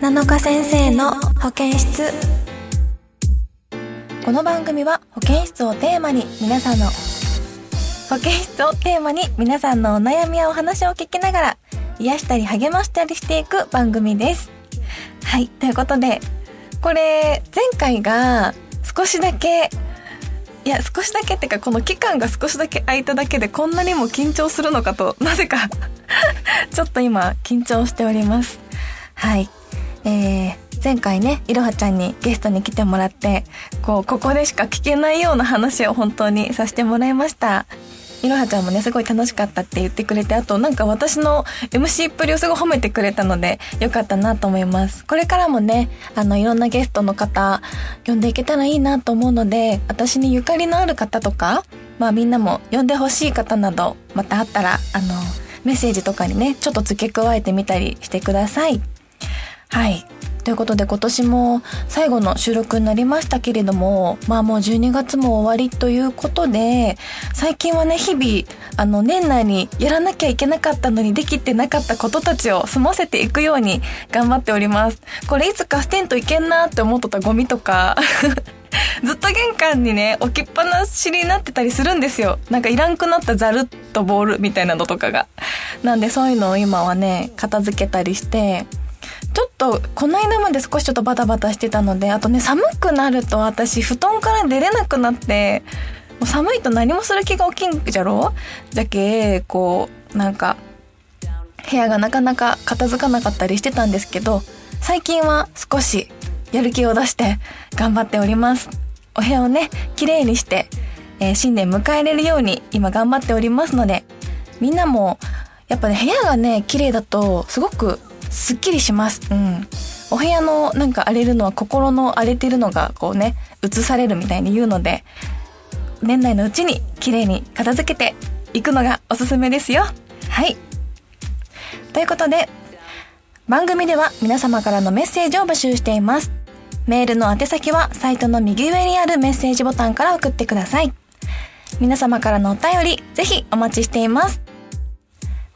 7日先生の保健室。この番組は保健室をテーマに皆さんの保健室をテーマに皆さんのお悩みやお話を聞きながら癒したり励ましたりしていく番組です。はいということでこれ前回が少しだけいや少しだけっていうかこの期間が少しだけ空いただけでこんなにも緊張するのかとなぜか ちょっと今緊張しております。はい。えー、前回ねいろはちゃんにゲストに来てもらってこうここでしか聞けないような話を本当にさせてもらいました。いろはちゃんもねすごい楽しかったって言ってくれてあとなんか私の MC っぷりをすごい褒めてくれたのでよかったなと思います。これからもねあのいろんなゲストの方呼んでいけたらいいなと思うので私にゆかりのある方とかまあみんなも呼んでほしい方などまたあったらあのメッセージとかにねちょっと付け加えてみたりしてください。はい。ということで今年も最後の収録になりましたけれどもまあもう12月も終わりということで最近はね日々あの年内にやらなきゃいけなかったのにできてなかったことたちを済ませていくように頑張っております。これいつか捨てんといけんなって思っとったゴミとか ずっと玄関にね置きっぱなしになってたりするんですよ。なんかいらんくなったザルとボールみたいなのとかが。なんでそういうのを今はね片付けたりしてちょっとこの間まで少しちょっとバタバタしてたのであとね寒くなると私布団から出れなくなってもう寒いと何もする気が起きんじゃろ？じゃけこうなんか部屋がなかなか片付かなかったりしてたんですけど最近は少しやる気を出して頑張っております。お部屋をね綺麗にして、えー、新年迎えれるように今頑張っておりますのでみんなもやっぱね部屋がね綺麗だとすごくすっきりします。うん。お部屋のなんか荒れるのは心の荒れてるのがこうね、映されるみたいに言うので、年内のうちに綺麗に片付けていくのがおすすめですよ。はい。ということで、番組では皆様からのメッセージを募集しています。メールの宛先はサイトの右上にあるメッセージボタンから送ってください。皆様からのお便り、ぜひお待ちしています。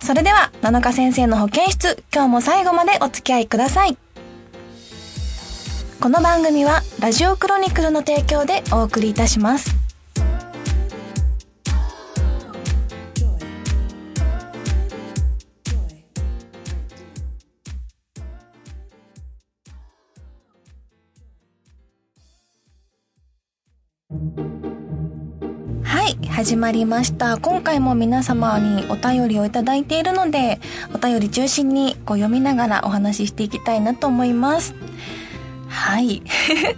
それでは、七日先生の保健室、今日も最後までお付き合いください。この番組は、ラジオクロニクルの提供でお送りいたします。始まりました。今回も皆様にお便りをいただいているのでお便り中心にこう読みながらお話ししていきたいなと思います。はい。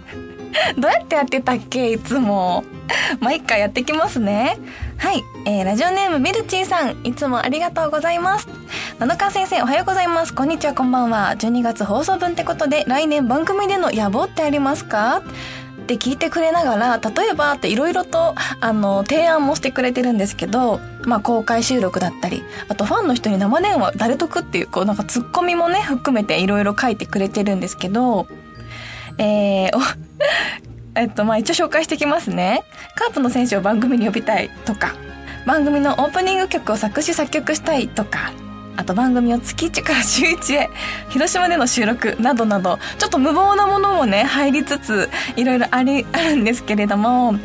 どうやってやってたっけ？いつも。毎回やってきますね。はい、えー、ラジオネームミルチーさん。いつもありがとうございます。七川先生おはようございます。こんにちはこんばんは。12月放送分ってことで来年番組での野望ってありますか？って聞いてくれながら例えばっていろいろとあの提案もしてくれてるんですけど、まあ、公開収録だったりあとファンの人に生電話誰得っていうこうなんかツッコミもね含めていろいろ書いてくれてるんですけどえー、えっとまあ一応紹介してきますね。カープの選手を番組に呼びたいとか番組のオープニング曲を作詞作曲したいとかあと番組を月1から週1へ、広島での収録などなど、ちょっと無謀なものもね、入りつつ、いろいろあり、あるんですけれども、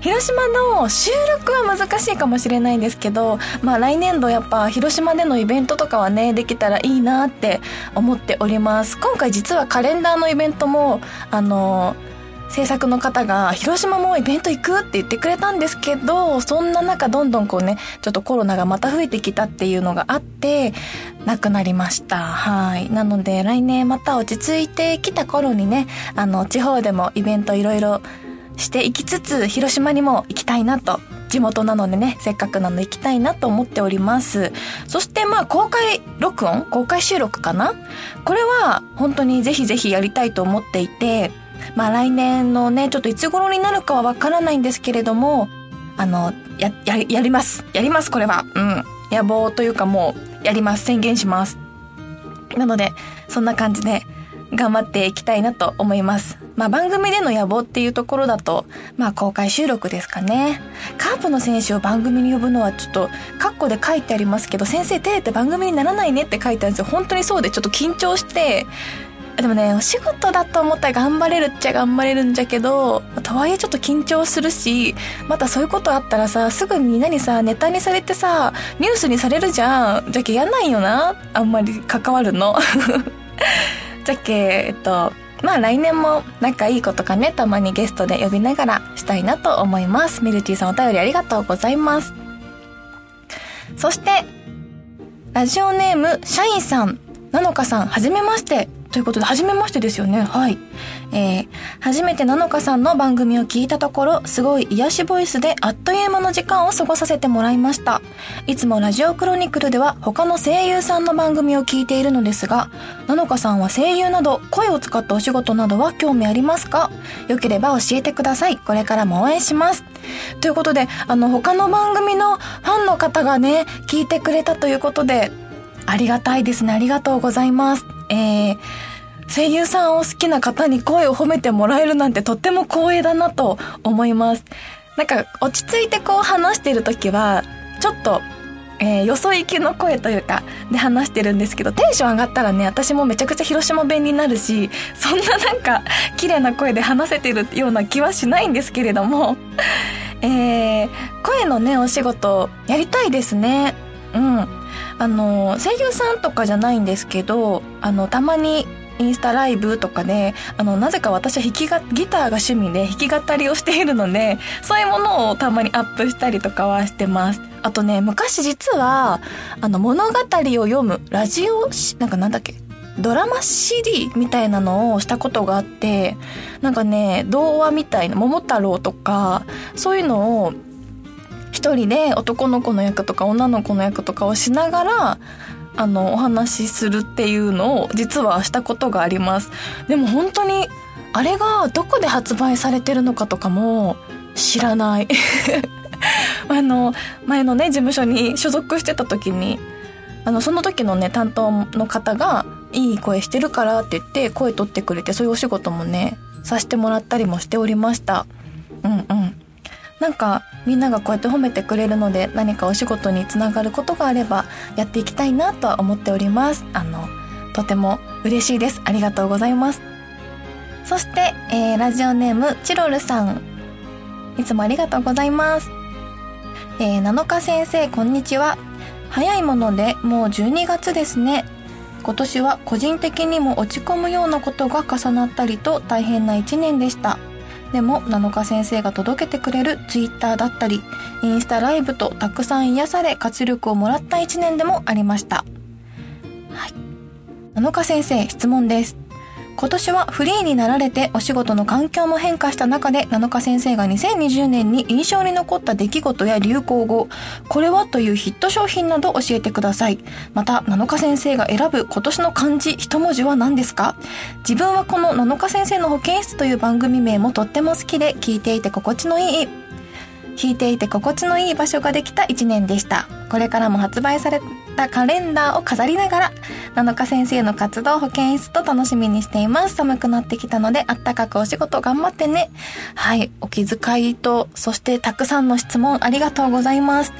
広島の収録は難しいかもしれないんですけど、まあ来年度やっぱ広島でのイベントとかはね、できたらいいなって思っております。今回実はカレンダーのイベントも、あの制作の方が広島もイベント行く？って言ってくれたんですけどそんな中どんどんこうねちょっとコロナがまた増えてきたっていうのがあってなくなりました。はい。なので来年また落ち着いてきた頃にねあの地方でもイベントいろいろしていきつつ広島にも行きたいなと地元なのでねせっかくなので行きたいなと思っております。そしてまあ公開録音？公開収録かな？これは本当にぜひぜひやりたいと思っていてまあ来年のね、ちょっといつ頃になるかはわからないんですけれども、あの、や、や、やります。やります、これは。うん。野望というかもう、やります。宣言します。なので、そんな感じで、頑張っていきたいなと思います。まあ番組での野望っていうところだと、まあ公開収録ですかね。カープの選手を番組に呼ぶのはちょっと、カッコで書いてありますけど、先生照れて番組にならないねって書いてあるんですよ。本当にそうでちょっと緊張して、でもねお仕事だと思ったら頑張れるっちゃ頑張れるんじゃけどとはいえちょっと緊張するしまたそういうことあったらさすぐみんなにさネタにされてさニュースにされるじゃん。じゃけやんないよな。あんまり関わるの。じゃけえっとまあ来年も仲いい子とかねたまにゲストで呼びながらしたいなと思います。ミルティさんお便りありがとうございます。そしてラジオネーム社員さん。なのかさんはじめましてということで、初めましてですよね。はい。えー、初めてなのかさんの番組を聞いたところ、すごい癒しボイスであっという間の時間を過ごさせてもらいました。いつもラジオクロニクルでは他の声優さんの番組を聞いているのですが、なのかさんは声優など声を使ったお仕事などは興味ありますか？よければ教えてください。これからも応援します。ということで、あの、他の番組のファンの方がね、聞いてくれたということで、ありがたいですね。ありがとうございます。えー、声優さんを好きな方に声を褒めてもらえるなんてとっても光栄だなと思います。なんか落ち着いてこう話してる時は、ちょっと、えー、よそ行きの声というか、で話してるんですけど、テンション上がったらね、私もめちゃくちゃ広島弁になるし、そんななんか、綺麗な声で話せてるような気はしないんですけれども、えー、声のね、お仕事、やりたいですね。うん。あの声優さんとかじゃないんですけどあのたまにインスタライブとかであのなぜか私は弾きがギターが趣味で弾き語りをしているのでそういうものをたまにアップしたりとかはしてます。あとね昔実はあの物語を読むラジオなんかなんだっけドラマ CD みたいなのをしたことがあってなんかね童話みたいな桃太郎とかそういうのを一人で男の子の役とか女の子の役とかをしながらあのお話しするっていうのを実はしたことがあります。でも本当にあれがどこで発売されてるのかとかも知らない。あの前のね事務所に所属してた時にあのその時のね担当の方が「いい声してるから」って言って声取ってくれてそういうお仕事もねさせてもらったりもしておりました。うんうん。なんかみんながこうやって褒めてくれるので何かお仕事につながることがあればやっていきたいなとは思っております。あのとても嬉しいです。ありがとうございます。そして、えー、ラジオネームチロルさん。いつもありがとうございます。えー、7日先生こんにちは。早いものでもう12月ですね。今年は個人的にも落ち込むようなことが重なったりと大変な1年でした。でも7日先生が届けてくれる Twitter だったりインスタライブとたくさん癒され活力をもらった一年でもありました。はい。7日先生質問です。今年はフリーになられてお仕事の環境も変化した中で7日先生が2020年に印象に残った出来事や流行語。これはというヒット商品など教えてください。また7日先生が選ぶ今年の漢字一文字は何ですか？自分はこの7日先生の保健室という番組名もとっても好きで聞いていて心地のいい弾いていて心地のいい場所ができた一年でした。これからも発売されたカレンダーを飾りながら7日先生の活動保健室と楽しみにしています。寒くなってきたのであったかくお仕事頑張ってね。はい。お気遣いとそしてたくさんの質問ありがとうございます。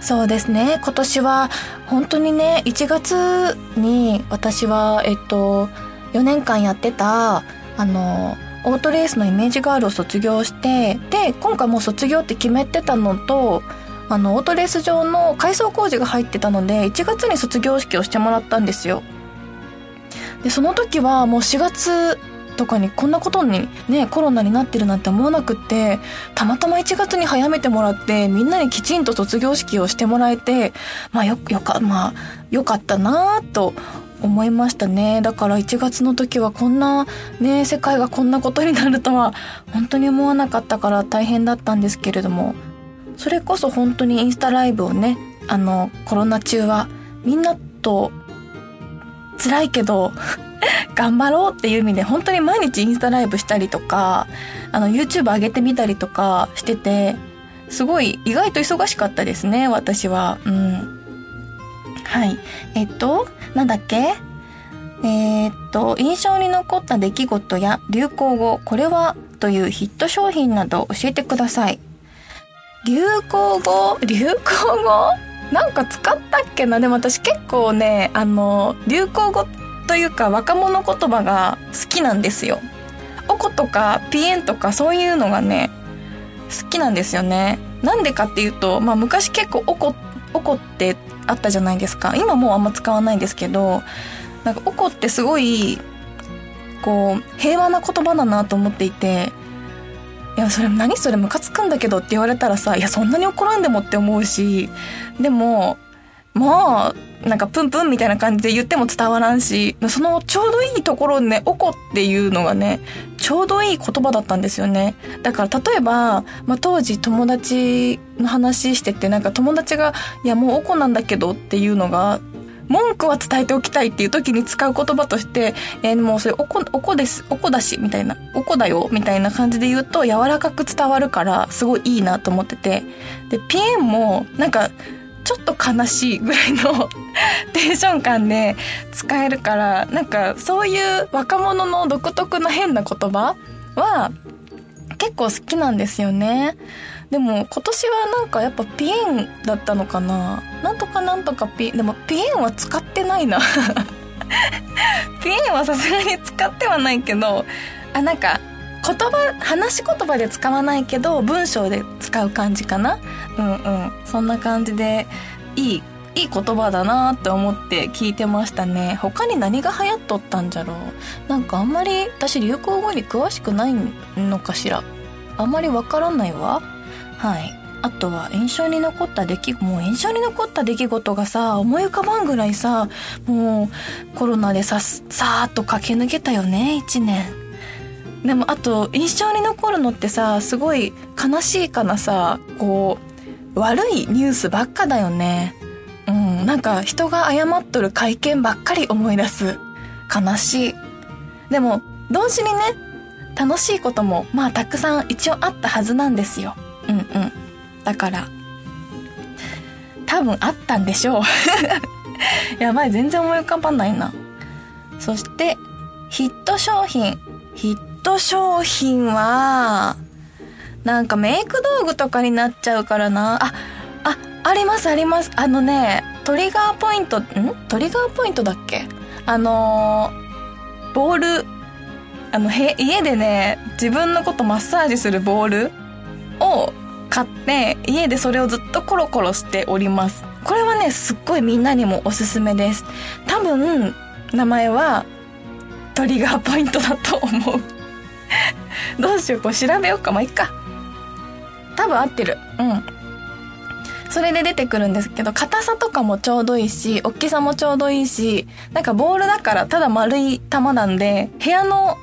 そうですね。今年は本当にね1月に私はえっと4年間やってたあのオートレースのイメージガールを卒業してで今回もう卒業って決めてたのとあのオートレース場の改装工事が入ってたので1月に卒業式をしてもらったんですよ。でその時はもう4月とかにこんなことにねコロナになってるなんて思わなくってたまたま1月に早めてもらってみんなにきちんと卒業式をしてもらえてまあよよかまあよかったなぁと思いましたね。だから1月の時はこんなね世界がこんなことになるとは本当に思わなかったから大変だったんですけれども。それこそ本当にインスタライブをねあのコロナ中はみんなと辛いけど 頑張ろうっていう意味で本当に毎日インスタライブしたりとかあの YouTube 上げてみたりとかしててすごい意外と忙しかったですね私はうんはい。えっと、なんだっけ？えー、っと、印象に残った出来事や流行語、これは？というヒット商品など教えてください。流行語？流行語？なんか使ったっけな？でも私結構ね、あの、流行語というか若者言葉が好きなんですよ。おことかピエンとかそういうのがね、好きなんですよね。なんでかっていうと、まあ昔結構おこ、おこってあったじゃないですか。今もうあんま使わないんですけど、なんかおこってすごい、こう、平和な言葉だなと思っていて、いや、それ何それムカつくんだけどって言われたらさ、いや、そんなに怒らんでもって思うし、でも、まあ、なんかプンプンみたいな感じで言っても伝わらんし、そのちょうどいいところね、おこっていうのがね、ちょうどいい言葉だったんですよね。だから例えば、まあ当時友達の話してて、なんか友達が、いやもうおこなんだけどっていうのが、文句は伝えておきたいっていう時に使う言葉として、えー、もうそれおこ、おこです、おこだし、みたいな、おこだよ、みたいな感じで言うと柔らかく伝わるから、すごいいいなと思ってて。で、ピエンも、なんか、ちょっと悲しいぐらいの テンション感で使えるから、なんかそういう若者の独特の変な言葉は結構好きなんですよね。でも今年はなんかやっぱピエンだったのかななんとかなんとかピ、でもピエンは使ってないな ピエンはさすがに使ってはないけど、あ、なんか言葉、話し言葉で使わないけど、文章で使う感じかなうんうん。そんな感じで、いい、いい言葉だなって思って聞いてましたね。他に何が流行っとったんじゃろうなんかあんまり、私流行語に詳しくないのかしらあんまりわからないわ。はい。あとは印象に残った出来、もう印象に残った出来事がさ、思い浮かばんぐらいさ、もうコロナでさ、さーっと駆け抜けたよね、一年。でもあと印象に残るのってさすごい悲しいかなさこう悪いニュースばっかだよねうんなんか人が謝っとる会見ばっかり思い出す悲しいでも同時にね楽しいこともまあたくさん一応あったはずなんですようんうん。だから多分あったんでしょう。やばい全然思い浮かばないな。そしてヒット商品。ヒット商品は、なんかメイク道具とかになっちゃうからな。あ、あ、ありますあります。あのね、トリガーポイント、ん？トリガーポイントだっけ？あの、ボール、あの、へ、家でね、自分のことマッサージするボール。を買って、家でそれをずっとコロコロしております。これはね、すっごいみんなにもおすすめです。多分、名前は、トリガーポイントだと思う。どうしよう、こう調べようか。まあ、いっか。多分合ってる。うん。それで出てくるんですけど、硬さとかもちょうどいいし、大きさもちょうどいいし、なんかボールだからただ丸い球なんで、部屋の、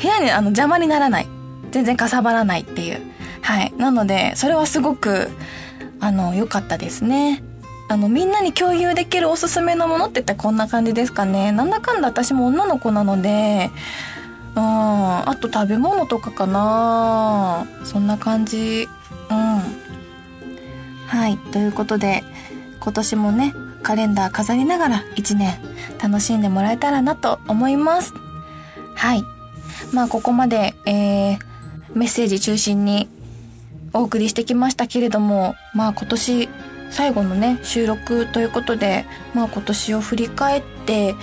部屋にあの邪魔にならない。全然かさばらないっていう。はい。なので、それはすごく、あの、良かったですね。あの、みんなに共有できるおすすめのものって言ったらこんな感じですかね。なんだかんだ私も女の子なので、うん。あと食べ物とかかなそんな感じ。うん。はい。ということで、今年もね、カレンダー飾りながら一年楽しんでもらえたらなと思います。はい。まあ、ここまで、えー、メッセージ中心にお送りしてきましたけれども、まあ今年最後のね、収録ということで、まあ今年を振り返って、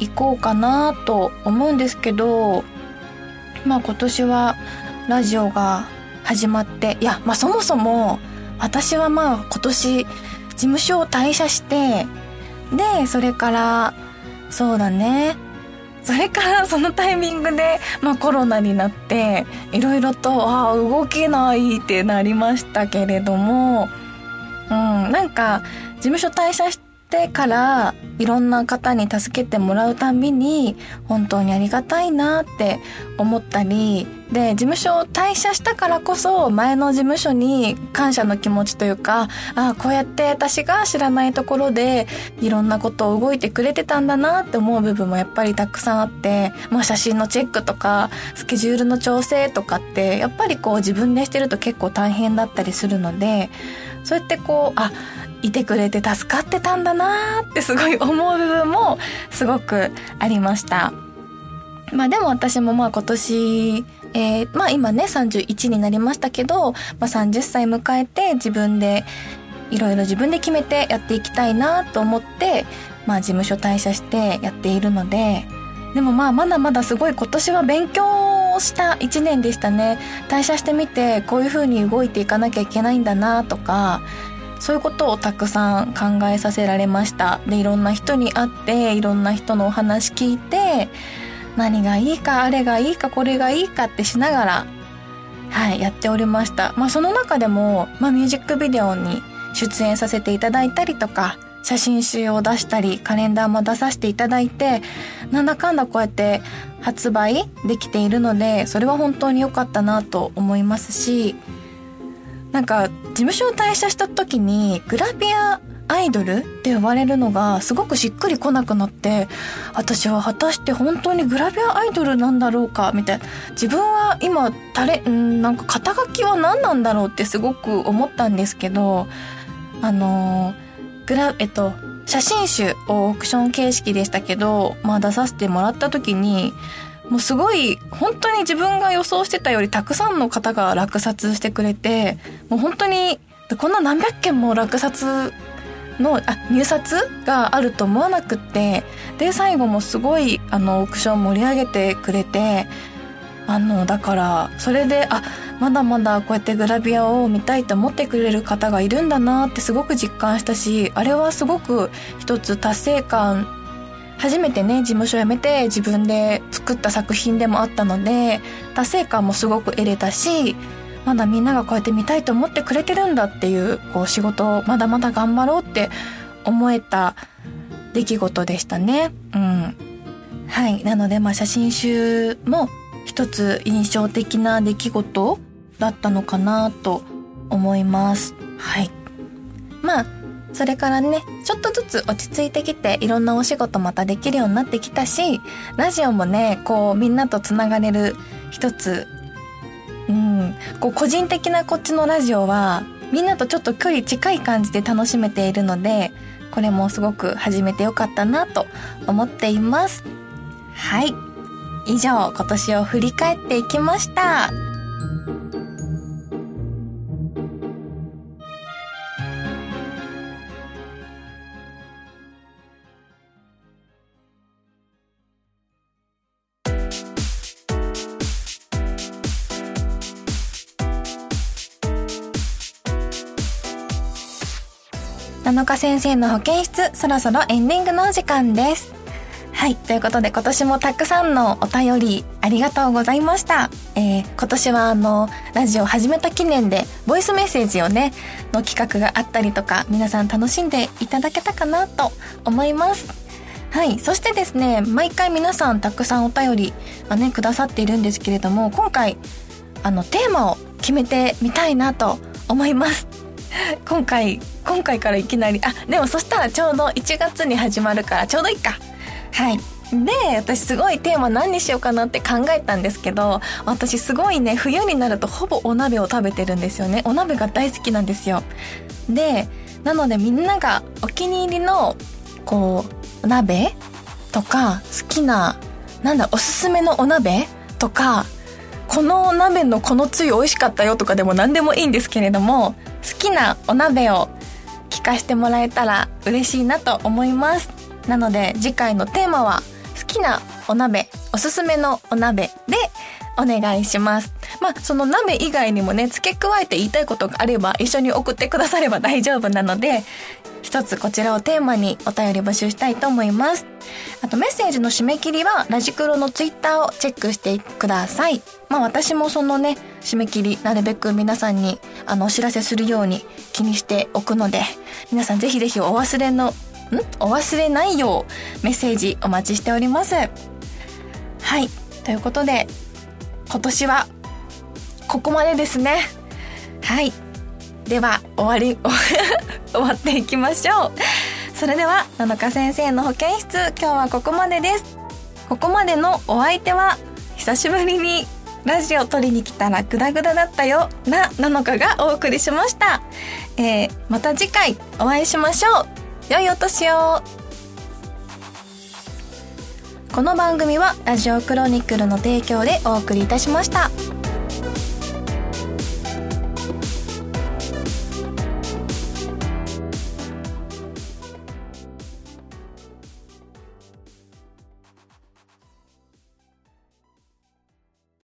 行こうかなと思うんですけど、まあ今年はラジオが始まって、いや、まあそもそも私はまあ今年事務所を退社して、で、それから、そうだね。それからそのタイミングで、まあコロナになって、いろいろと、ああ、動けないってなりましたけれども、うん、なんか、事務所退社してってからいろんな方に助けてもらうたびに本当にありがたいなって思ったりで事務所を退社したからこそ前の事務所に感謝の気持ちというかああこうやって私が知らないところでいろんなことを動いてくれてたんだなって思う部分もやっぱりたくさんあって、まあ、写真のチェックとかスケジュールの調整とかってやっぱりこう自分でしてると結構大変だったりするのでそうやってこうあいてくれて助かってたんだなーってすごい思う部分もすごくありました。まあでも私もまあ今年、えー、まあ今ね31になりましたけど、まあ30歳迎えて自分でいろいろ自分で決めてやっていきたいなと思って、まあ事務所退社してやっているのででもまあまだまだすごい今年は勉強した1年でしたね退社してみてこういう風に動いていかなきゃいけないんだなとかそういうことをたくさん考えさせられました。でいろんな人に会っていろんな人のお話聞いて何がいいかあれがいいかこれがいいかってしながらはいやっておりました。まあその中でも、まあ、ミュージックビデオに出演させていただいたりとか写真集を出したりカレンダーも出させていただいてなんだかんだこうやって発売できているのでそれは本当に良かったなと思いますしなんか事務所を退社した時にグラビアアイドルって呼ばれるのがすごくしっくりこなくなって私は果たして本当にグラビアアイドルなんだろうかみたいな。自分は今タレんなんか肩書きは何なんだろうってすごく思ったんですけどあのグラえっと写真集をオークション形式でしたけど、まあ、出させてもらった時にもうすごい本当に自分が予想してたよりたくさんの方が落札してくれてもう本当にこんな何百件も落札のあ入札があると思わなくってで最後もすごいあのオークション盛り上げてくれてあのだからそれであまだまだこうやってグラビアを見たいと思ってくれる方がいるんだなってすごく実感したしあれはすごく一つ達成感初めてね事務所辞めて自分で作った作品でもあったので達成感もすごく得れたしまだみんながこうやって見たいと思ってくれてるんだっていうこう仕事をまだまだ頑張ろうって思えた出来事でしたね。うん。はい。なので、まあ写真集も一つ印象的な出来事だったのかなと思います。はい。それからね、ちょっとずつ落ち着いてきて、いろんなお仕事またできるようになってきたし、ラジオもね、こう、みんなとつながれる一つうん、こう個人的なこっちのラジオはみんなとちょっと距離近い感じで楽しめているのでこれもすごく始めてよかったなと思っています。はい。以上今年を振り返っていきました。7日先生の保健室、そろそろエンディングのお時間です。はい。ということで今年もたくさんのお便りありがとうございました。えー、今年はあの、ラジオ始めた記念で、ボイスメッセージをね、の企画があったりとか、皆さん楽しんでいただけたかなと思います。はい。そしてですね、毎回皆さんたくさんお便りはね、くださっているんですけれども、今回、あの、テーマを決めてみたいなと思います。今回今回からいきなりあでもそしたらちょうど1月に始まるからちょうどいいか。はい。で私すごいテーマ何にしようかなって考えたんですけど私すごいね冬になるとほぼお鍋を食べてるんですよね。お鍋が大好きなんですよ。でなのでみんながお気に入りのこう鍋とか好きななんだおすすめのお鍋とかこのお鍋のこのつゆ美味しかったよとかでも何でもいいんですけれども好きなお鍋を聞かせてもらえたら嬉しいなと思います。なので次回のテーマは好きなお鍋おすすめのお鍋でお願いします。まあその鍋以外にもね付け加えて言いたいことがあれば一緒に送ってくだされば大丈夫なので一つこちらをテーマにお便り募集したいと思います。あとメッセージの締め切りはラジクロのツイッターをチェックしてください。まあ私もそのね締め切りなるべく皆さんにあのお知らせするように気にしておくので皆さんぜひぜひお忘れのん？お忘れないようメッセージお待ちしております。はい。ということで今年はここまでですね。はい。では終わり 終わっていきましょう。それでは七日先生の保健室今日はここまでです。ここまでのお相手は久しぶりにラジオ撮りに来たらグダグダだったよな七日がお送りしました、えー、また次回お会いしましょう。良いお年を。この番組はラジオクロニクルの提供でお送りいたしました。